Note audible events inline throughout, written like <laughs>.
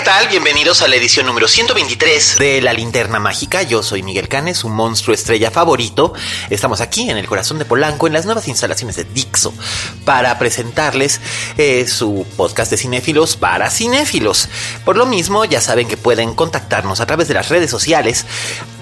¿Qué tal? Bienvenidos a la edición número 123 de La Linterna Mágica. Yo soy Miguel Canes, su monstruo estrella favorito. Estamos aquí en el corazón de Polanco, en las nuevas instalaciones de Dixo, para presentarles eh, su podcast de cinéfilos para cinéfilos. Por lo mismo, ya saben que pueden contactarnos a través de las redes sociales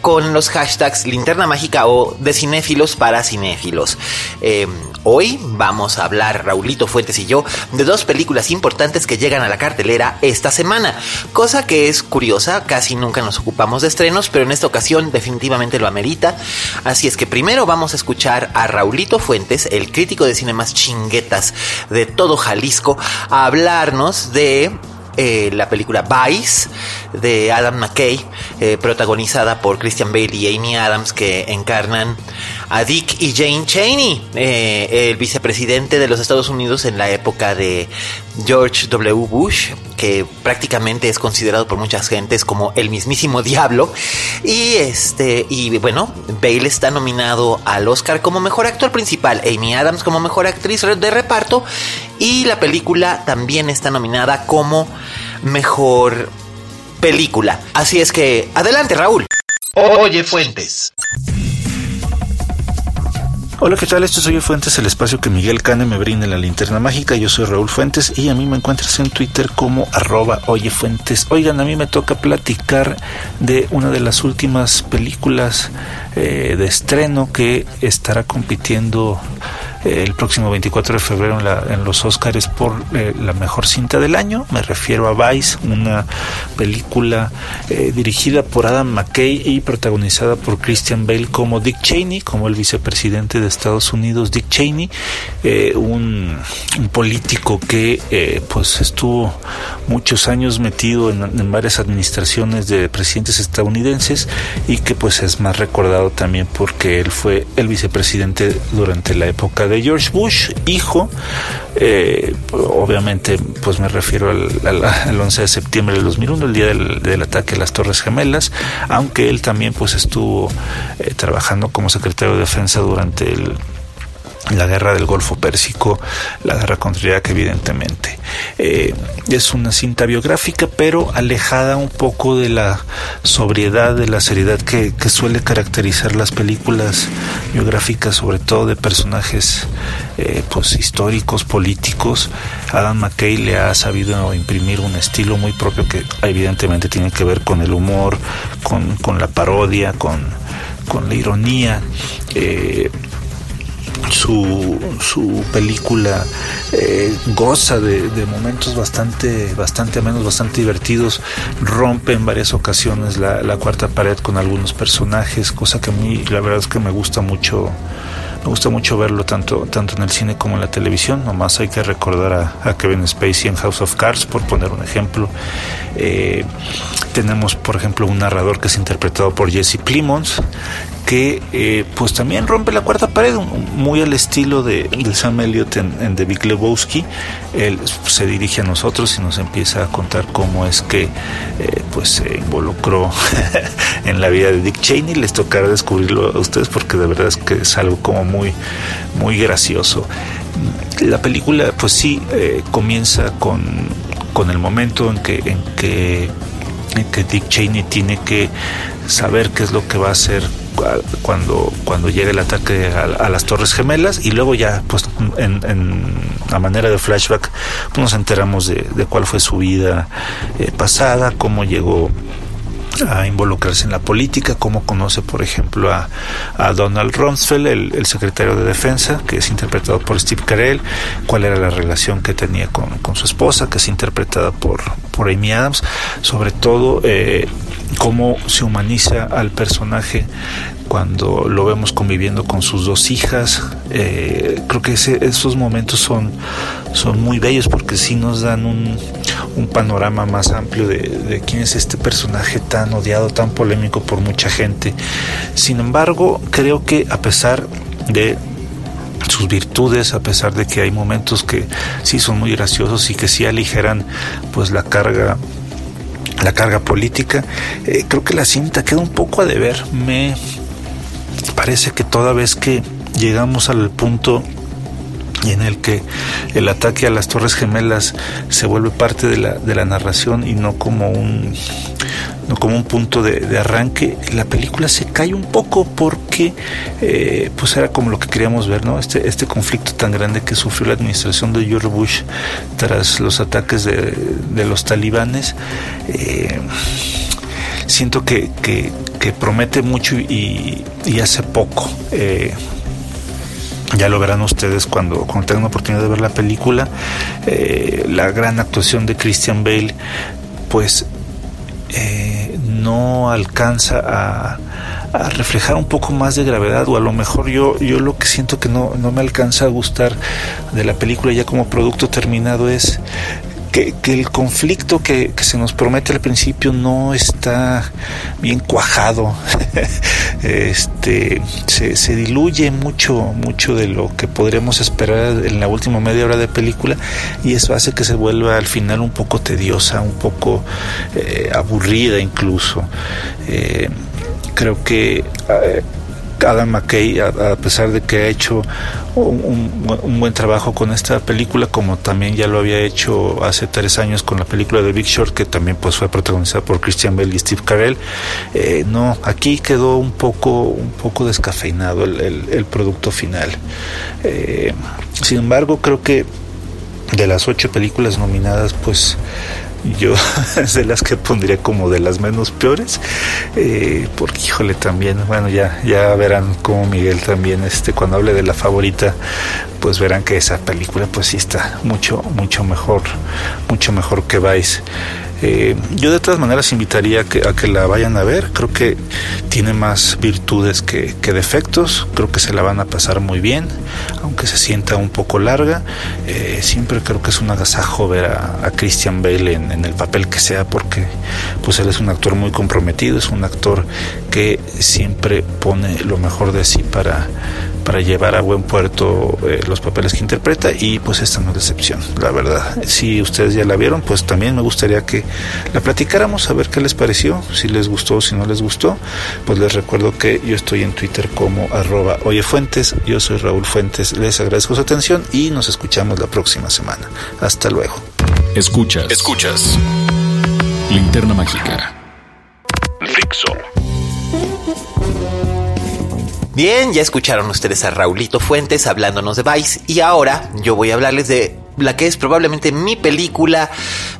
con los hashtags Linterna Mágica o de cinéfilos para cinéfilos. Eh, hoy vamos a hablar, Raulito Fuentes y yo, de dos películas importantes que llegan a la cartelera esta semana. Cosa que es curiosa, casi nunca nos ocupamos de estrenos, pero en esta ocasión definitivamente lo amerita. Así es que primero vamos a escuchar a Raulito Fuentes, el crítico de cine más chinguetas de todo Jalisco, a hablarnos de eh, la película Vice de Adam McKay, eh, protagonizada por Christian Bale y Amy Adams, que encarnan a Dick y Jane Cheney, eh, el vicepresidente de los Estados Unidos en la época de George W. Bush, que prácticamente es considerado por muchas gentes como el mismísimo diablo. Y este, y bueno, Bale está nominado al Oscar como mejor actor principal, Amy Adams como mejor actriz de reparto, y la película también está nominada como mejor película. Así es que, adelante Raúl. Oye Fuentes. Hola, ¿qué tal? Esto es Oye Fuentes, el espacio que Miguel Cane me brinda en la linterna mágica. Yo soy Raúl Fuentes y a mí me encuentras en Twitter como arroba Oye Fuentes. Oigan, a mí me toca platicar de una de las últimas películas eh, de estreno que estará compitiendo el próximo 24 de febrero en, los Oscars por eh, la mejor cinta del año. Me refiero a Vice, una película eh, dirigida por Adam McKay y protagonizada por Christian Bale como Dick Cheney, como el vicepresidente de Estados Unidos, Dick Cheney, eh, un, político que pues estuvo muchos años metido en, en varias administraciones de presidentes estadounidenses y que pues es más recordado también porque él fue el vicepresidente durante la época de George Bush, hijo, eh, obviamente pues me refiero al, al- al 11 de septiembre del 2001, el día del, del ataque a las Torres Gemelas, aunque él también pues estuvo eh, trabajando como secretario de defensa durante el la guerra del Golfo Pérsico, la guerra contra Irak, evidentemente. Eh, es una cinta biográfica, pero alejada un poco de la sobriedad, de la seriedad que, suele caracterizar las películas biográficas, sobre todo de personajes eh, pues históricos, políticos. Adam McKay le ha sabido imprimir un estilo muy propio que evidentemente tiene que ver con el humor, con, con la parodia, con, con la ironía. Eh, su, su película eh, goza de, momentos bastante bastante amenos, bastante divertidos, rompe en varias ocasiones la, la cuarta pared con algunos personajes, cosa que a mí la verdad es que me gusta mucho me gusta mucho verlo tanto, tanto en el cine como en la televisión. Nomás hay que recordar a, a Kevin Spacey en House of Cards, por poner un ejemplo. Eh, tenemos, por ejemplo, un narrador que es interpretado por Jesse Plimons, que eh, pues también rompe la cuarta pared, muy al estilo de, de Sam Elliott en, en The Big Lebowski. Él se dirige a nosotros y nos empieza a contar cómo es que eh, pues se involucró <laughs> en la vida de Dick Cheney. Les tocará descubrirlo a ustedes porque de verdad es que es algo como muy, muy gracioso. La película pues sí eh, comienza con, con el momento en que, en que Dick Cheney tiene que saber qué es lo que va a hacer cua- cuando, cuando llegue el ataque a, las Torres Gemelas y luego ya pues en, en a manera de flashback pues, nos enteramos de, de cuál fue su vida eh, pasada, cómo llegó a involucrarse en la política, cómo conoce, por ejemplo, a, Donald Rumsfeld, el, secretario de Defensa, que es interpretado por Steve Carell, cuál era la relación que tenía con, su esposa, que es interpretada por, por Amy Adams, sobre todo eh, cómo se humaniza al personaje cuando lo vemos conviviendo con sus dos hijas. Eh, creo que esos momentos son, son muy bellos porque sí nos dan un, panorama más amplio de, quién es este personaje tan odiado, tan polémico por mucha gente. Sin embargo, creo que a pesar de sus virtudes a pesar de que hay momentos que sí son muy graciosos y que sí aligeran pues la carga la carga política eh, creo que la cinta queda un poco a deber me parece que toda vez que llegamos al punto en el que el ataque a las Torres Gemelas se vuelve parte de la, de la narración y no como un no como un punto de, arranque, la película se cae un poco porque eh, pues era como lo que queríamos ver, ¿no? Este, este conflicto tan grande que sufrió la administración de George Bush tras los ataques de, los talibanes. Eh, siento que, promete mucho y, hace poco. Eh, ya lo verán ustedes cuando, cuando tengan la oportunidad de ver la película. Eh, la gran actuación de Christian Bale, pues eh, no alcanza a, a, reflejar un poco más de gravedad o a lo mejor yo, yo lo que siento que no, no me alcanza a gustar de la película ya como producto terminado es que, el conflicto que, se nos promete al principio no está bien cuajado. <laughs> este se, diluye mucho, mucho de lo que podríamos esperar en la última media hora de película y eso hace que se vuelva al final un poco tediosa, un poco eh, aburrida incluso. Eh, creo que eh, Adam McKay, a, pesar de que ha hecho un, buen trabajo con esta película, como también ya lo había hecho hace tres años con la película de Big Short, que también pues fue protagonizada por Christian Bale y Steve Carell, eh, no, aquí quedó un poco, un poco descafeinado el, producto final. Eh, sin embargo, creo que de las ocho películas nominadas, pues yo <laughs> es de las que pondría como de las menos peores eh, porque híjole también bueno ya ya verán como Miguel también este cuando hable de la favorita pues verán que esa película pues sí está mucho mucho mejor mucho mejor que Vice eh, yo de todas maneras invitaría a que, la vayan a ver. Creo que tiene más virtudes que, defectos. Creo que se la van a pasar muy bien, aunque se sienta un poco larga. Eh, siempre creo que es un agasajo ver a, Christian Bale en, el papel que sea, porque pues él es un actor muy comprometido, es un actor que siempre pone lo mejor de sí para para llevar a buen puerto eh, los papeles que interpreta y pues esta no es excepción, la verdad. Si ustedes ya la vieron, pues también me gustaría que la platicáramos a ver qué les pareció, si les gustó o si no les gustó. Pues les recuerdo que yo estoy en Twitter como arroba oyefuentes, yo soy Raúl Fuentes, les agradezco su atención y nos escuchamos la próxima semana. Hasta luego. Escuchas, escuchas. Linterna Mágica. Fixo. Bien, ya escucharon ustedes a Raulito Fuentes hablándonos de Vice y ahora yo voy a hablarles de la que es probablemente mi película,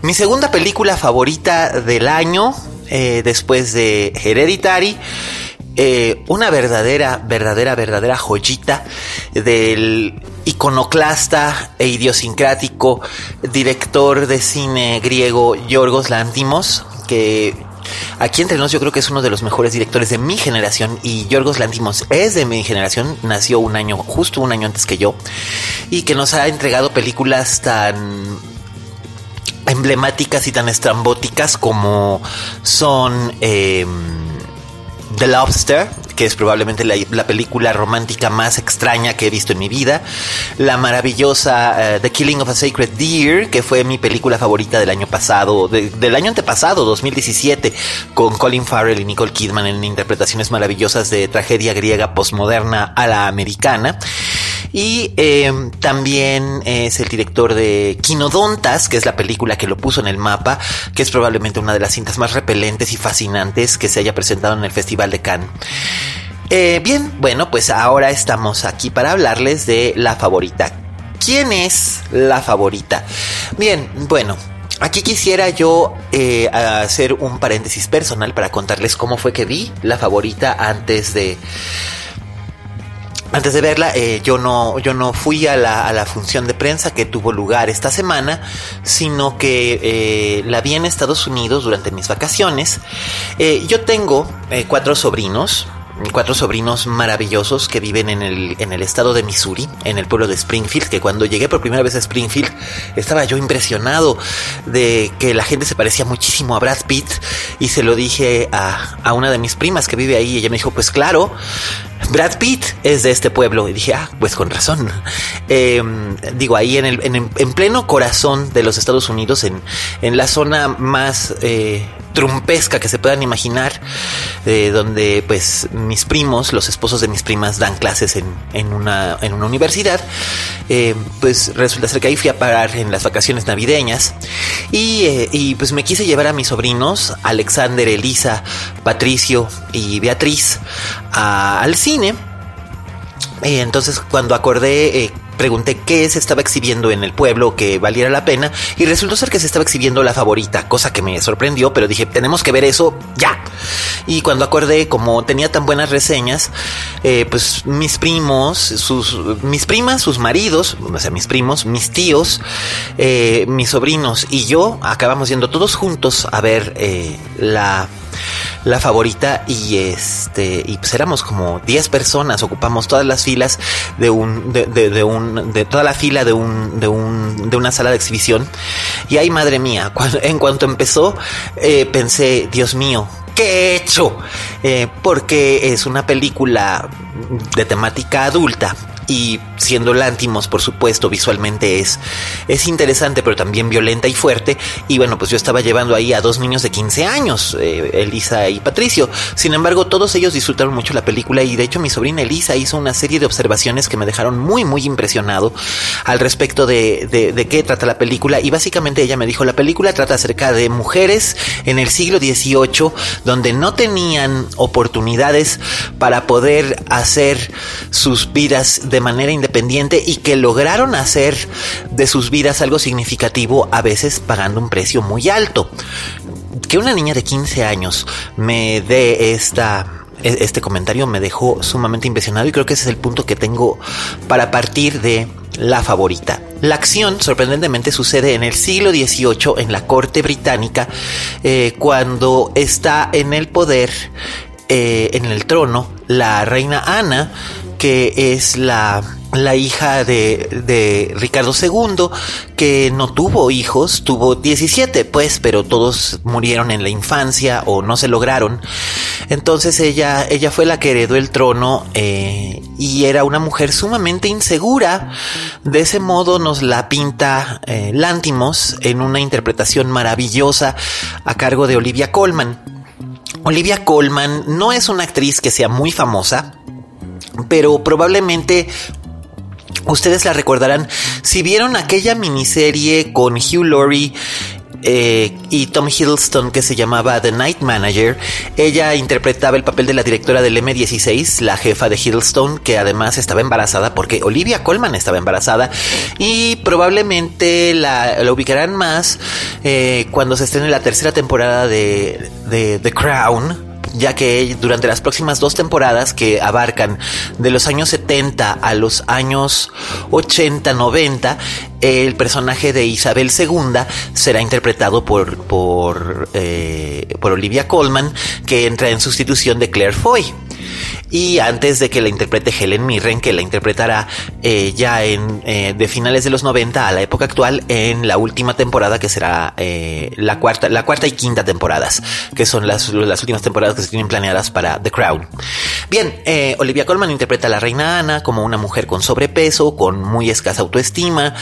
mi segunda película favorita del año, eh, después de Hereditary. Eh, una verdadera, verdadera, verdadera joyita del iconoclasta e idiosincrático director de cine griego Yorgos Lantimos, que Aquí entre nos yo creo que es uno de los mejores directores de mi generación y Yorgos Lantimos es de mi generación, nació un año, justo un año antes que yo y que nos ha entregado películas tan emblemáticas y tan estrambóticas como son em, The Lobster, que es probablemente la, película romántica más extraña que he visto en mi vida. La maravillosa eh, The Killing of a Sacred Deer, que fue mi película favorita del año pasado, del año antepasado, 2017, con Colin Farrell y Nicole Kidman en interpretaciones maravillosas de tragedia griega postmoderna a la americana. Y em, también es el director de Quinodontas, que es la película que lo puso en el mapa, que es probablemente una de las cintas más repelentes y fascinantes que se haya presentado en el Festival de Cannes. Eh, bien, bueno, pues ahora estamos aquí para hablarles de la favorita. ¿Quién es la favorita? Bien, bueno, Aquí quisiera yo eh, hacer un paréntesis personal para contarles cómo fue que vi la favorita antes de antes de verla, eh, yo, no, yo no fui a la, a la, función de prensa que tuvo lugar esta semana, sino que eh, la vi en Estados Unidos durante mis vacaciones. Eh, yo tengo cuatro sobrinos, cuatro sobrinos maravillosos que viven en el, en el estado de Missouri, en el pueblo de Springfield, que cuando llegué por primera vez a Springfield estaba yo impresionado de que la gente se parecía muchísimo a Brad Pitt y se lo dije a, a una de mis primas que vive ahí y ella me dijo, pues claro, Brad Pitt es de este pueblo. Y dije, ah, pues con razón. Em, digo, ahí en, el, en, pleno corazón de los Estados Unidos, en, en la zona más eh, trumpesca que se puedan imaginar, eh, donde pues mis primos, los esposos de mis primas, dan clases en, en, una, en una universidad. Eh, pues resulta ser que ahí fui a parar en las vacaciones navideñas y, y pues me quise llevar a mis sobrinos, Alexander, Elisa, Patricio y Beatriz, al cine. Entonces cuando acordé eh, pregunté qué se estaba exhibiendo en el pueblo que valiera la pena y resultó ser que se estaba exhibiendo la favorita, cosa que me sorprendió, pero dije, tenemos que ver eso ya. Y cuando acordé, como tenía tan buenas reseñas, eh, pues mis primos, sus, mis primas, sus maridos, o sea, mis primos, mis tíos, eh, mis sobrinos y yo acabamos yendo todos juntos a ver la la favorita y este y pues éramos como 10 personas, ocupamos todas las filas de un de, de, un de toda la fila de un de un de una sala de exhibición y ay madre mía, <laughs> cuando, en cuanto empezó eh, pensé, Dios mío, ¿qué he hecho? Eh, porque es una película de temática adulta y siendo Lantimos, por supuesto, visualmente es, es interesante, pero también violenta y fuerte. Y bueno, pues yo estaba llevando ahí a dos niños de 15 años, eh, Elisa y Patricio. Sin embargo, todos ellos disfrutaron mucho la película y de hecho mi sobrina Elisa hizo una serie de observaciones que me dejaron muy, muy impresionado al respecto de, de, de qué trata la película. Y básicamente ella me dijo, la película trata acerca de mujeres en el siglo XVIII donde no tenían oportunidades para poder hacer sus vidas de de manera independiente y que lograron hacer de sus vidas algo significativo, a veces pagando un precio muy alto. Que una niña de 15 años me dé esta e, este comentario me dejó sumamente impresionado y creo que ese es el punto que tengo para partir de la favorita. La acción sorprendentemente sucede en el siglo XVIII en la corte británica eh, cuando está en el poder, eh, en el trono, la reina Ana que es la, la hija de, de, Ricardo II, que no tuvo hijos, tuvo 17, pues, pero todos murieron en la infancia o no se lograron. Entonces ella, ella fue la que heredó el trono eh, y era una mujer sumamente insegura. De ese modo nos la pinta eh, Lántimos en una interpretación maravillosa a cargo de Olivia Colman. Olivia Colman no es una actriz que sea muy famosa, pero probablemente ustedes la recordarán. Si vieron aquella miniserie con Hugh Laurie eh, y Tom Hiddleston que se llamaba The Night Manager. Ella interpretaba el papel de la directora del M16, la jefa de Hiddleston, que además estaba embarazada porque Olivia Colman estaba embarazada y probablemente la, ubicarán más eh, cuando se estrene la tercera temporada de, de The Crown ya que durante las próximas dos temporadas que abarcan de los años 70 a los años 80, 90, el personaje de Isabel II será interpretado por, por, eh, por Olivia Colman, que entra en sustitución de Claire Foy. Y antes de que la interprete Helen Mirren, que la interpretará eh, ya en eh, de finales de los 90 a la época actual en la última temporada que será eh, la cuarta, la cuarta y quinta temporadas, que son las, las últimas temporadas que se tienen planeadas para The Crown. Bien, Olivia Colman interpreta a la reina Ana como una mujer con sobrepeso, con muy escasa autoestima,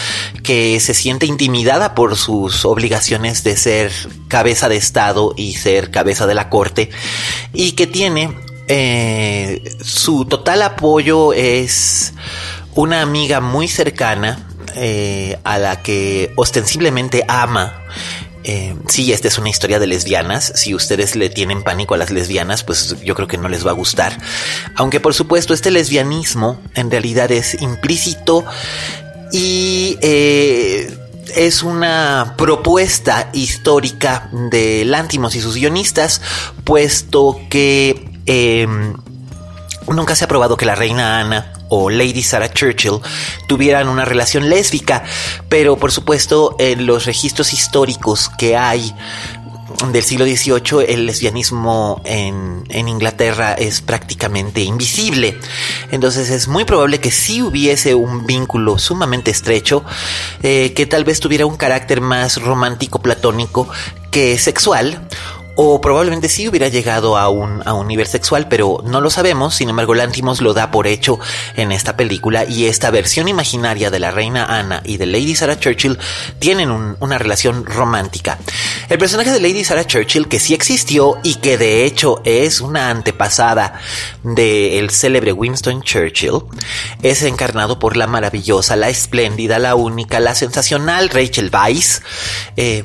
que se siente intimidada por sus obligaciones de ser cabeza de Estado y ser cabeza de la corte, y que tiene eh, su total apoyo es una amiga muy cercana eh, a la que ostensiblemente ama. Eh, sí, esta es una historia de lesbianas. Si ustedes le tienen pánico a las lesbianas, pues yo creo que no les va a gustar. Aunque por supuesto este lesbianismo en realidad es implícito y es una propuesta histórica de Lántimos y sus guionistas, puesto que em, nunca se ha probado que la reina Ana o Lady Sarah Churchill tuvieran una relación lésbica, pero por supuesto en los registros históricos que hay del siglo XVIII el lesbianismo en, Inglaterra es prácticamente invisible. Entonces es muy probable que sí hubiese un vínculo sumamente estrecho, eh, que tal vez tuviera un carácter más romántico, platónico que sexual o probablemente sí hubiera llegado a un, a un nivel sexual, pero no lo sabemos. Sin embargo, Lantimos lo da por hecho en esta película y esta versión imaginaria de la reina Ana y de Lady Sarah Churchill tienen una relación romántica. El personaje de Lady Sarah Churchill, que sí existió y que de hecho es una antepasada del célebre Winston Churchill, es encarnado por la maravillosa, la espléndida, la única, la sensacional Rachel Weisz. Eh,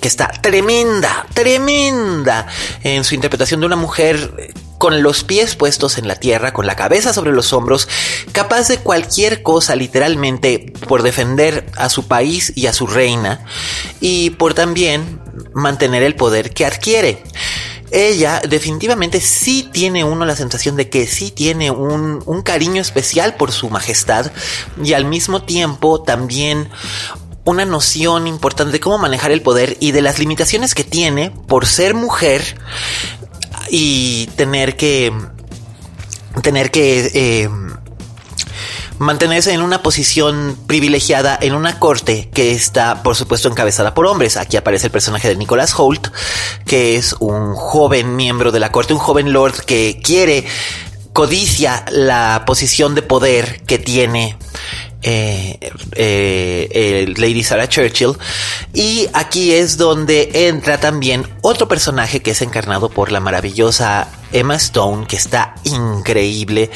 que está tremenda, tremenda en su interpretación de una mujer con los pies puestos en la tierra, con la cabeza sobre los hombros, capaz de cualquier cosa literalmente por defender a su país y a su reina y por también mantener el poder que adquiere. Ella definitivamente sí tiene uno la sensación de que sí tiene un, un, cariño especial por su majestad y al mismo tiempo también una noción importante de cómo manejar el poder y de las limitaciones que tiene por ser mujer y tener que tener que eh, mantenerse en una posición privilegiada en una corte que está, por supuesto, encabezada por hombres. Aquí aparece el personaje de Nicholas Holt, que es un joven miembro de la corte, un joven lord que quiere, codicia la posición de poder que tiene eh, eh, Lady Sarah Churchill. Y aquí es donde entra también otro personaje que es encarnado por la maravillosa Emma Stone, que está increíble.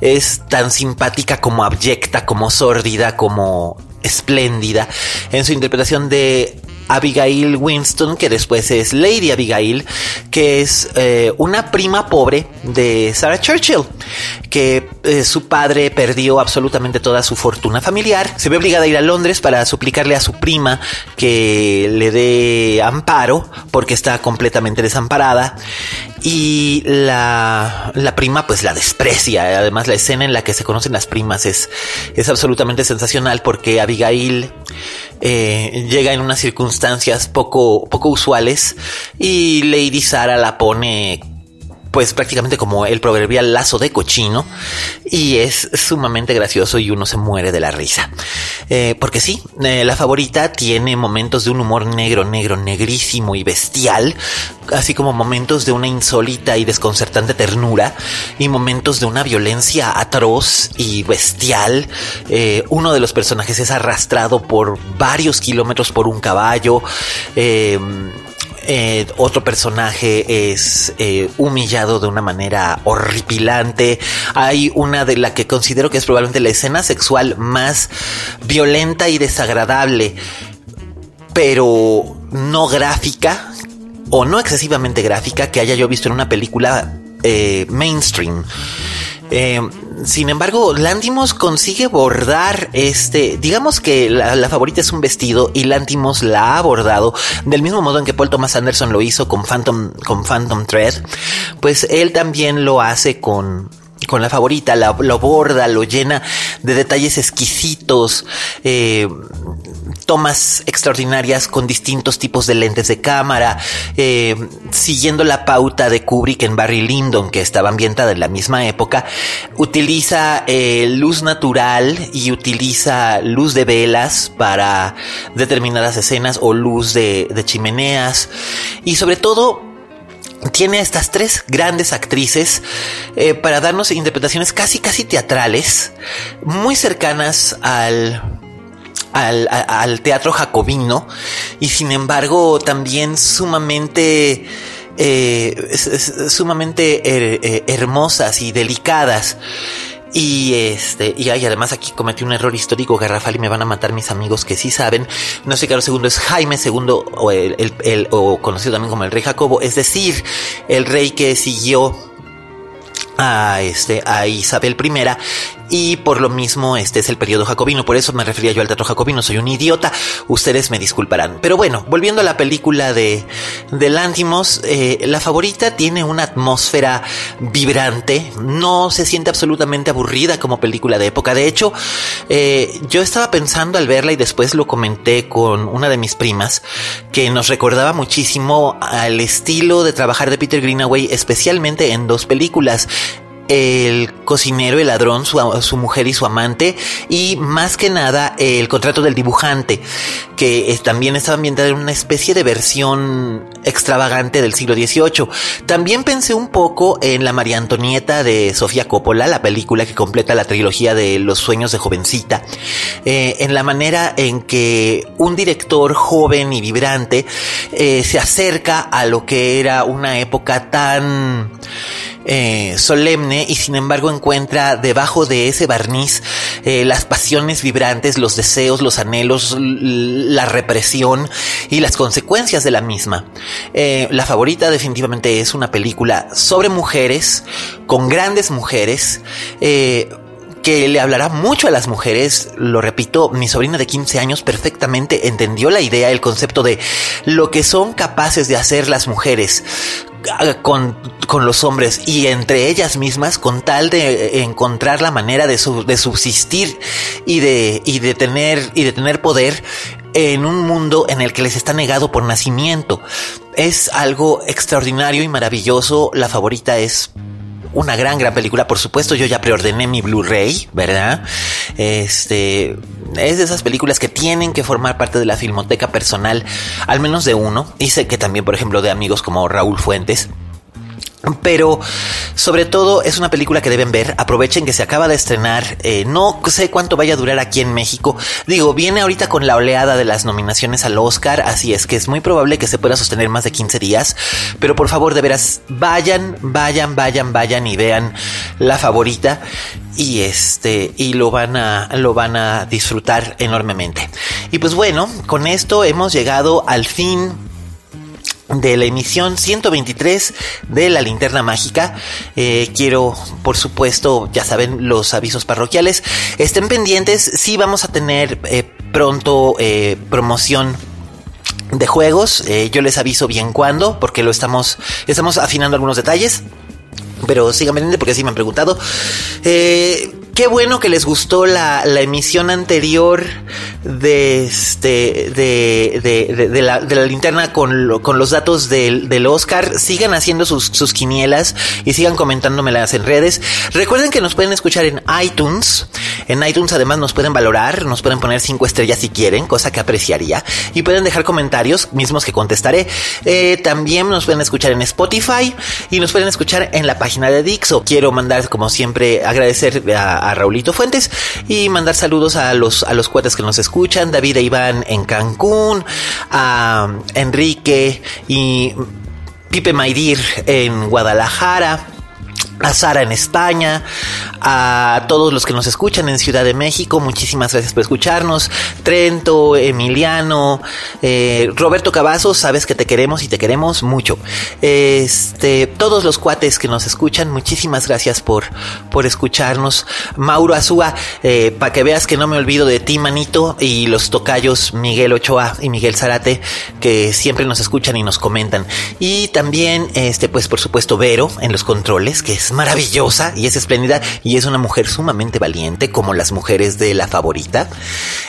Es tan simpática como abyecta, como sórdida, como espléndida en su interpretación de Abigail Winston, que después es Lady Abigail, que es eh, una prima pobre de Sarah Churchill, que eh, su padre perdió absolutamente toda su fortuna familiar. Se ve obligada a ir a Londres para suplicarle a su prima que le dé amparo, porque está completamente desamparada. Y la, la prima pues la desprecia. Además la escena en la que se conocen las primas es, es absolutamente sensacional porque Abigail eh, llega en unas circunstancias poco, poco usuales y Lady Sara la pone pues prácticamente como el proverbial lazo de cochino y es sumamente gracioso y uno se muere de la risa. Eh, porque sí, eh, la favorita tiene momentos de un humor negro, negro, negrísimo y bestial, así como momentos de una insólita y desconcertante ternura y momentos de una violencia atroz y bestial. Eh, uno de los personajes es arrastrado por varios kilómetros por un caballo. Eh, otro personaje es eh, humillado de una manera horripilante. Hay una de la que considero que es probablemente la escena sexual más violenta y desagradable, pero no gráfica o no excesivamente gráfica que haya yo visto en una película eh, mainstream. Eh, sin embargo, Lantimos consigue bordar este, digamos que la, favorita es un vestido y Lantimos la ha bordado del mismo modo en que Paul Thomas Anderson lo hizo con Phantom, con Phantom Thread, pues él también lo hace con, con la favorita, lo borda, lo llena de detalles exquisitos, eh, tomas extraordinarias con distintos tipos de lentes de cámara, eh, siguiendo la pauta de Kubrick en Barry Lyndon, que estaba ambientada en la misma época, utiliza eh, luz natural y utiliza luz de velas para determinadas escenas o luz de, chimeneas. Y sobre todo tiene a estas tres grandes actrices eh, para darnos interpretaciones casi casi teatrales, muy cercanas al al, teatro jacobino y sin embargo también sumamente eh, sumamente eh, hermosas y delicadas. Y este, y además aquí cometí un error histórico garrafal y me van a matar mis amigos que sí saben. No sé, Carlos II es Jaime II o, el, o conocido también como el rey Jacobo, es decir, el rey que siguió a, este, a Isabel I y por lo mismo este es el periodo jacobino, por eso me refería yo al teatro jacobino, soy un idiota, ustedes me disculparán. Pero bueno, volviendo a la película de, de Lantimos, eh, la favorita tiene una atmósfera vibrante, no se siente absolutamente aburrida como película de época, de hecho, eh, yo estaba pensando al verla y después lo comenté con una de mis primas, que nos recordaba muchísimo al estilo de trabajar de Peter Greenaway, especialmente en dos películas el cocinero, el ladrón, su, mujer y su amante, y más que nada el contrato del dibujante, que también estaba ambientada en una especie de versión extravagante del siglo XVIII. También pensé un poco en la María Antonieta de Sofía Coppola, la película que completa la trilogía de Los sueños de jovencita, eh, en la manera en que un director joven y vibrante eh, se acerca a lo que era una época tan eh, solemne y sin embargo encuentra debajo de ese barniz eh, las pasiones vibrantes, los deseos, los anhelos, la represión y las consecuencias de la misma. Eh, la favorita definitivamente es una película sobre mujeres, con grandes mujeres, que le hablará mucho a las mujeres. Lo repito, mi sobrina de 15 años perfectamente entendió la idea, el concepto de lo que son capaces de hacer las mujeres con, con, los hombres y entre ellas mismas con tal de encontrar la manera de, de subsistir y de, y de tener y de tener poder en un mundo en el que les está negado por nacimiento. Es algo extraordinario y maravilloso. La favorita es una gran, gran película. Por supuesto, yo ya preordené mi Blu-ray, ¿verdad? Este es de esas películas que tienen que formar parte de la filmoteca personal, al menos de uno. Y sé que también, por ejemplo, de amigos como Raúl Fuentes. Pero sobre todo es una película que deben ver. Aprovechen que se acaba de estrenar. Eh, no sé cuánto vaya a durar aquí en México. Digo, viene ahorita con la oleada de las nominaciones al Oscar. Así es que es muy probable que se pueda sostener más de 15 días. Pero por favor, de veras, vayan, vayan, vayan, vayan y vean la favorita. Y este, y lo van a, lo van a disfrutar enormemente. Y pues bueno, con esto hemos llegado al fin de la emisión 123 de la linterna mágica. Eh, quiero, por supuesto, ya saben, los avisos parroquiales. Estén pendientes, sí vamos a tener eh, pronto eh, promoción de juegos. yo les aviso bien cuándo, porque lo estamos, estamos afinando algunos detalles. Pero sigan pendientes porque sí me han preguntado. Eh, Qué bueno que les gustó la, la emisión anterior de este de, de, de, la, de la, linterna con, con los datos del, del, Oscar. Sigan haciendo sus, sus quinielas y sigan comentándomelas en redes. Recuerden que nos pueden escuchar en iTunes. En iTunes además nos pueden valorar, nos pueden poner cinco estrellas si quieren, cosa que apreciaría. Y pueden dejar comentarios mismos que contestaré. Eh, también nos pueden escuchar en Spotify y nos pueden escuchar en la página de Dixo. Quiero mandar, como siempre, agradecer a a Raulito Fuentes y mandar saludos a los, a los cuates que nos escuchan, David e Iván en Cancún, a Enrique y Pipe Maidir en Guadalajara a Sara en España, a todos los que nos escuchan en Ciudad de México, muchísimas gracias por escucharnos, Trento, Emiliano, eh, Roberto Cavazos, sabes que te queremos y te queremos mucho. Este, todos los cuates que nos escuchan, muchísimas gracias por, por escucharnos. Mauro Azúa, eh, para que veas que no me olvido de ti, manito, y los tocayos Miguel Ochoa y Miguel Zarate, que siempre nos escuchan y nos comentan. Y también, este, pues por supuesto, Vero en los controles, que es maravillosa y es espléndida es una mujer sumamente valiente como las mujeres de la favorita.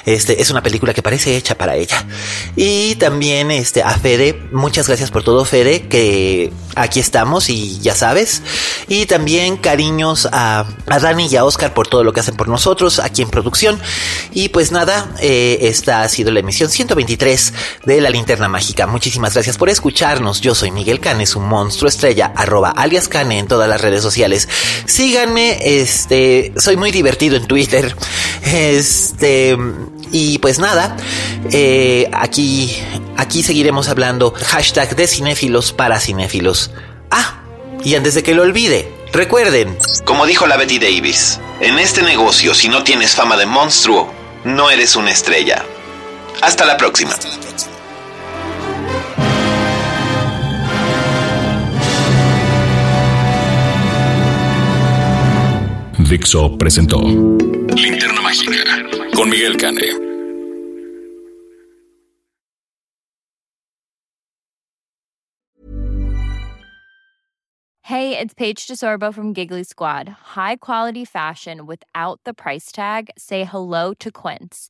Este es una película que parece hecha para ella. Y también este a Fede, muchas gracias por todo Fede, que aquí estamos y ya sabes. Y también cariños a, a Dani y a Oscar por todo lo que hacen por nosotros aquí en producción. Y pues nada, eh, esta ha sido la emisión 123 de La Linterna Mágica. Muchísimas gracias por escucharnos. Yo soy Miguel Canes, un monstruo estrella, arroba alias Cane en todas las redes sociales. Síganme, este, soy muy divertido en Twitter. Este, y pues nada, eh, aquí, aquí seguiremos hablando hashtag de cinéfilos para cinéfilos. Ah, y antes de que lo olvide, recuerden. Como dijo la Betty Davis, en este negocio si no tienes fama de monstruo, no eres una estrella. Hasta la próxima. Dixo presentó Linterna Mágica con Miguel Cane. Hey, it's Paige DeSorbo from Giggly Squad. High quality fashion without the price tag. Say hello to Quince.